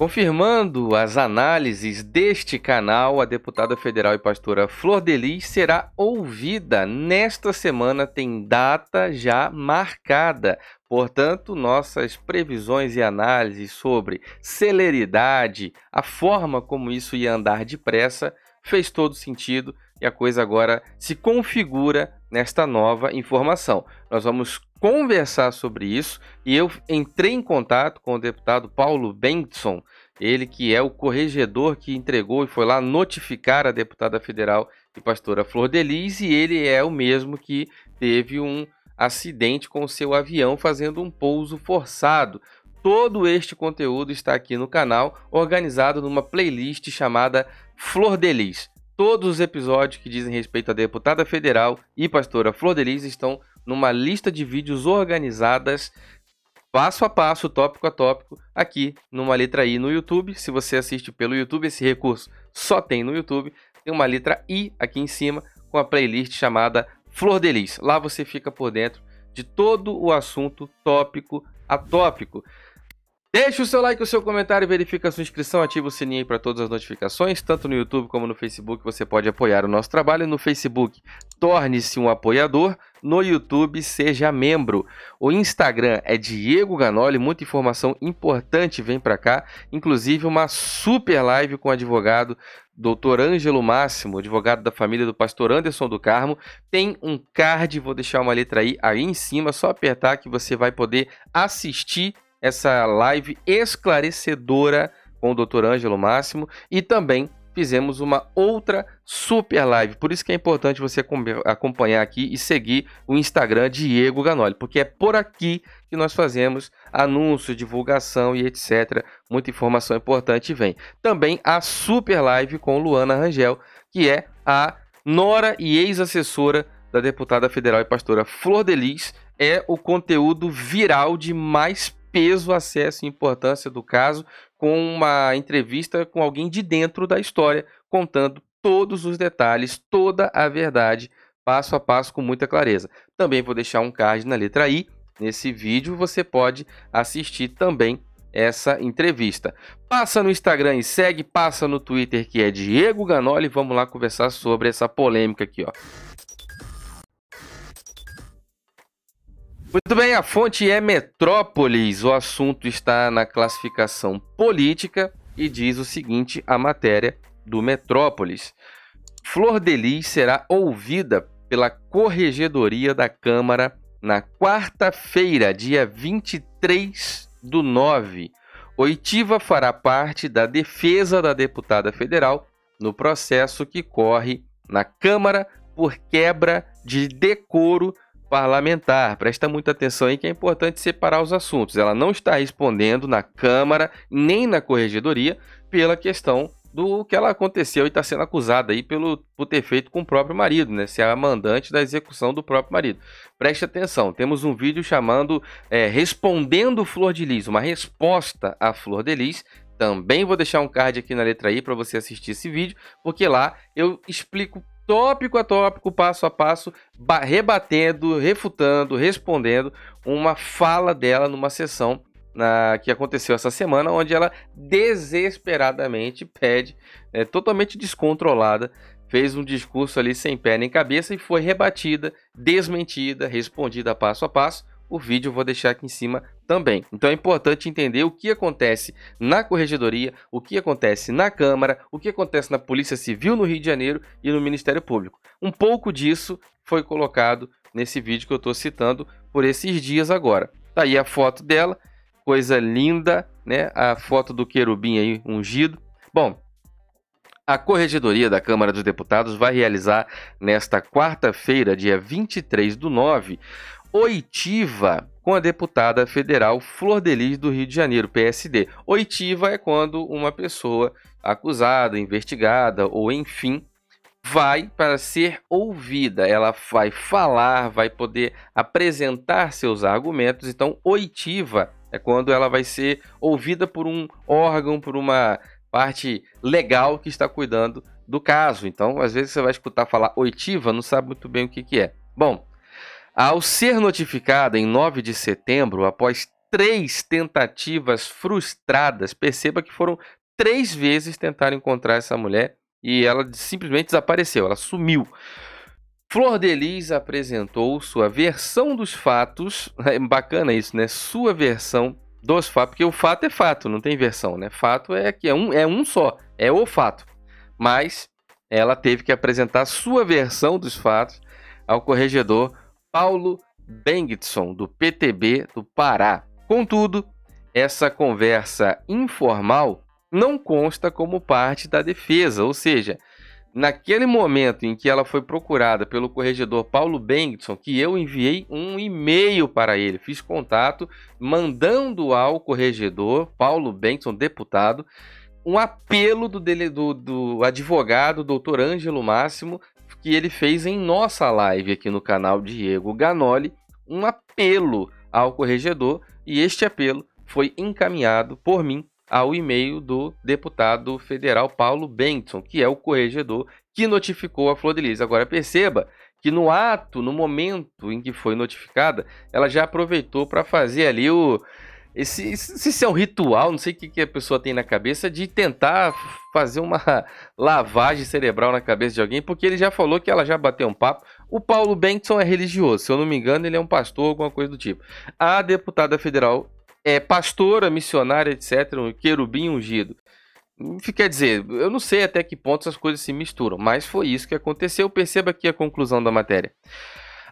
Confirmando as análises deste canal, a deputada federal e pastora Flor Delis será ouvida nesta semana, tem data já marcada. Portanto, nossas previsões e análises sobre celeridade, a forma como isso ia andar depressa, fez todo sentido e a coisa agora se configura nesta nova informação. Nós vamos conversar sobre isso e eu entrei em contato com o deputado Paulo Bentson, ele que é o corregedor que entregou e foi lá notificar a deputada federal e pastora Flor Delis e ele é o mesmo que teve um acidente com seu avião fazendo um pouso forçado. Todo este conteúdo está aqui no canal, organizado numa playlist chamada Flor Delis. Todos os episódios que dizem respeito à deputada federal e pastora Flor Delis estão numa lista de vídeos organizadas passo a passo, tópico a tópico, aqui numa letra I no YouTube. Se você assiste pelo YouTube, esse recurso só tem no YouTube. Tem uma letra I aqui em cima com a playlist chamada Flor Delis. Lá você fica por dentro de todo o assunto tópico a tópico. Deixe o seu like, o seu comentário, verifique a sua inscrição, ative o sininho para todas as notificações, tanto no YouTube como no Facebook. Você pode apoiar o nosso trabalho. No Facebook, torne-se um apoiador. No YouTube, seja membro. O Instagram é Diego Ganoli, muita informação importante vem para cá, inclusive uma super live com o advogado Dr. Ângelo Máximo, advogado da família do pastor Anderson do Carmo. Tem um card, vou deixar uma letra aí, aí em cima, só apertar que você vai poder assistir essa live esclarecedora com o Dr. Ângelo Máximo e também fizemos uma outra super live. Por isso que é importante você acompanhar aqui e seguir o Instagram Diego Ganoli, porque é por aqui que nós fazemos anúncio, divulgação e etc. Muita informação importante vem. Também a super live com Luana Rangel, que é a nora e ex-assessora da deputada federal e pastora Flor Delis, é o conteúdo viral de mais peso, acesso e importância do caso, com uma entrevista com alguém de dentro da história, contando todos os detalhes, toda a verdade, passo a passo com muita clareza. Também vou deixar um card na letra I. Nesse vídeo você pode assistir também essa entrevista. Passa no Instagram e segue, passa no Twitter que é Diego Ganoli. Vamos lá conversar sobre essa polêmica aqui, ó. Muito bem, a fonte é Metrópolis. O assunto está na classificação política e diz o seguinte: a matéria do Metrópolis. Flor Delis será ouvida pela Corregedoria da Câmara na quarta-feira, dia 23 do 9. Oitiva fará parte da defesa da deputada federal no processo que corre na Câmara por quebra de decoro parlamentar. Presta muita atenção aí que é importante separar os assuntos. Ela não está respondendo na Câmara nem na Corregedoria pela questão do que ela aconteceu e está sendo acusada aí pelo, por ter feito com o próprio marido, né? Ser a mandante da execução do próprio marido. Preste atenção, temos um vídeo chamando é, Respondendo Flor de Lis, uma resposta à Flor de Lis. Também vou deixar um card aqui na letra I para você assistir esse vídeo, porque lá eu explico tópico a tópico, passo a passo, rebatendo, refutando, respondendo uma fala dela numa sessão na, que aconteceu essa semana, onde ela desesperadamente pede, é, totalmente descontrolada, fez um discurso ali sem pé nem cabeça e foi rebatida, desmentida, respondida passo a passo o vídeo vou deixar aqui em cima também. Então é importante entender o que acontece na corregedoria, o que acontece na Câmara, o que acontece na Polícia Civil no Rio de Janeiro e no Ministério Público. Um pouco disso foi colocado nesse vídeo que eu estou citando por esses dias agora. Tá aí a foto dela, coisa linda, né? A foto do querubim aí ungido. Bom, a Corregedoria da Câmara dos Deputados vai realizar nesta quarta-feira, dia 23 do 9, oitiva com a deputada federal Flor Delis do Rio de Janeiro, PSD. Oitiva é quando uma pessoa acusada, investigada ou enfim vai para ser ouvida, ela vai falar, vai poder apresentar seus argumentos. Então, oitiva é quando ela vai ser ouvida por um órgão, por uma parte legal que está cuidando do caso. Então, às vezes você vai escutar falar oitiva, não sabe muito bem o que, que é. Bom, ao ser notificada em 9 de setembro, após três tentativas frustradas. Perceba que foram três vezes tentar encontrar essa mulher e ela simplesmente desapareceu, ela sumiu. Flor Delis apresentou sua versão dos fatos. É bacana isso, né? Sua versão dos fatos, porque o fato é fato, não tem versão, né? Fato é que é um, é um só, é o fato. Mas ela teve que apresentar sua versão dos fatos ao corregedor Paulo Bengtson, do PTB do Pará. Contudo, essa conversa informal não consta como parte da defesa, ou seja, naquele momento em que ela foi procurada pelo corregedor Paulo Bengtson, que eu enviei um e-mail para ele, fiz contato, mandando ao corregedor Paulo Bengtson, deputado, um apelo do, dele, do, do advogado, doutor Ângelo Máximo, que ele fez em nossa live aqui no canal Diego Ganoli, um apelo ao corregedor, e este apelo foi encaminhado por mim ao e-mail do deputado federal Paulo Benson, que é o corregedor que notificou a Flor de Lis. Agora perceba que no ato, no momento em que foi notificada, ela já aproveitou para fazer ali o esse, se é um ritual, não sei o que, que a pessoa tem na cabeça, de tentar fazer uma lavagem cerebral na cabeça de alguém, porque ele já falou que ela já bateu um papo. O Paulo Benson é religioso, se eu não me engano, ele é um pastor, alguma coisa do tipo. A deputada federal é pastora, missionária, etc., um querubim ungido. Quer dizer, eu não sei até que ponto essas coisas se misturam, mas foi isso que aconteceu. Perceba aqui a conclusão da matéria.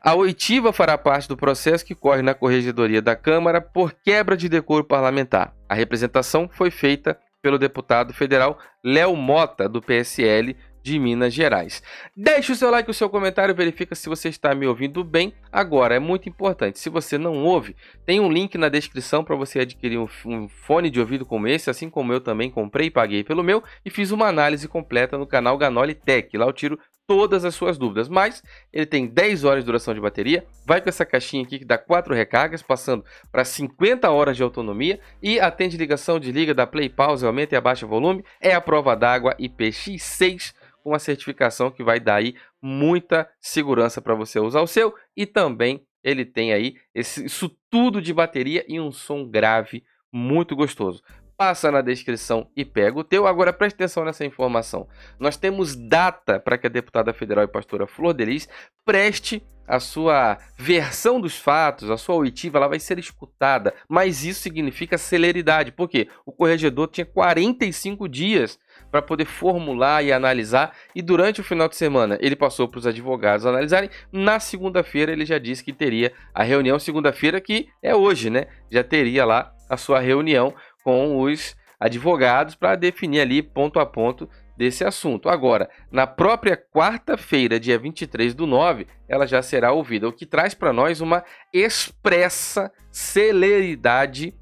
A oitiva fará parte do processo que corre na Corregedoria da Câmara por quebra de decoro parlamentar. A representação foi feita pelo deputado federal Léo Mota, do PSL de Minas Gerais. Deixe o seu like, o seu comentário, verifica se você está me ouvindo bem. Agora, é muito importante, se você não ouve, tem um link na descrição para você adquirir um, um, fone de ouvido como esse, assim como eu também comprei e paguei pelo meu, e fiz uma análise completa no canal Ganoli Tech. Lá eu tiro todas as suas dúvidas. Mas ele tem 10 horas de duração de bateria, vai com essa caixinha aqui que dá 4 recargas, passando para 50 horas de autonomia e atende ligação, desliga, dá play, pause, aumenta e abaixa o volume. É a prova d'água IPX6 com a certificação que vai dar aí muita segurança para você usar o seu e também ele tem aí esse, isso tudo de bateria e um som grave muito gostoso passa na descrição e pega o teu. Agora preste atenção nessa informação. Nós temos data para que a deputada federal e pastora Flor Delis preste a sua versão dos fatos, a sua oitiva, ela vai ser escutada, mas isso significa celeridade, porque o corregedor tinha 45 dias para poder formular e analisar, e durante o final de semana ele passou para os advogados analisarem. Na segunda-feira ele já disse que teria a reunião, segunda-feira que é hoje, né? Já teria lá a sua reunião com os advogados para definir ali ponto a ponto desse assunto. Agora, na própria quarta-feira, dia 23 do 9, ela já será ouvida, o que traz para nós uma expressa celeridade,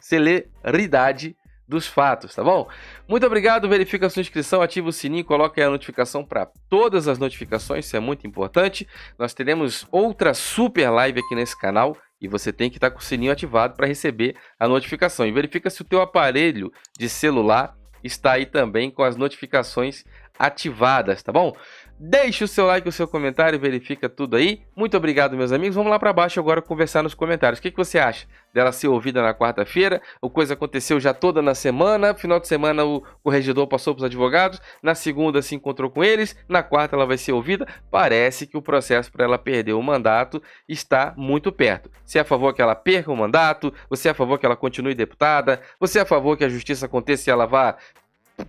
celeridade dos fatos, tá bom? Muito obrigado, verifica sua inscrição, ativa o sininho, coloque a notificação para todas as notificações, isso é muito importante. Nós teremos outra super live aqui nesse canal e você tem que estar tá com o sininho ativado para receber a notificação. E verifica se o teu aparelho de celular está aí também com as notificações ativadas, tá bom? Deixe o seu like, o seu comentário, verifica tudo aí. Muito obrigado, meus amigos. Vamos lá para baixo agora conversar nos comentários. O que, que você acha dela ser ouvida na quarta-feira? O coisa aconteceu já toda na semana. Final de semana o corregedor passou para os advogados. Na segunda se encontrou com eles. Na quarta ela vai ser ouvida. Parece que o processo para ela perder o mandato está muito perto. Você é a favor que ela perca o mandato? Você é a favor que ela continue deputada? Você é a favor que a justiça aconteça e ela vá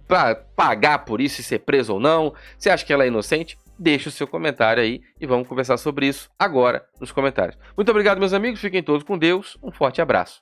para pagar por isso e ser preso ou não? Você acha que ela é inocente? Deixe o seu comentário aí e vamos conversar sobre isso agora nos comentários. Muito obrigado, meus amigos. Fiquem todos com Deus. Um forte abraço.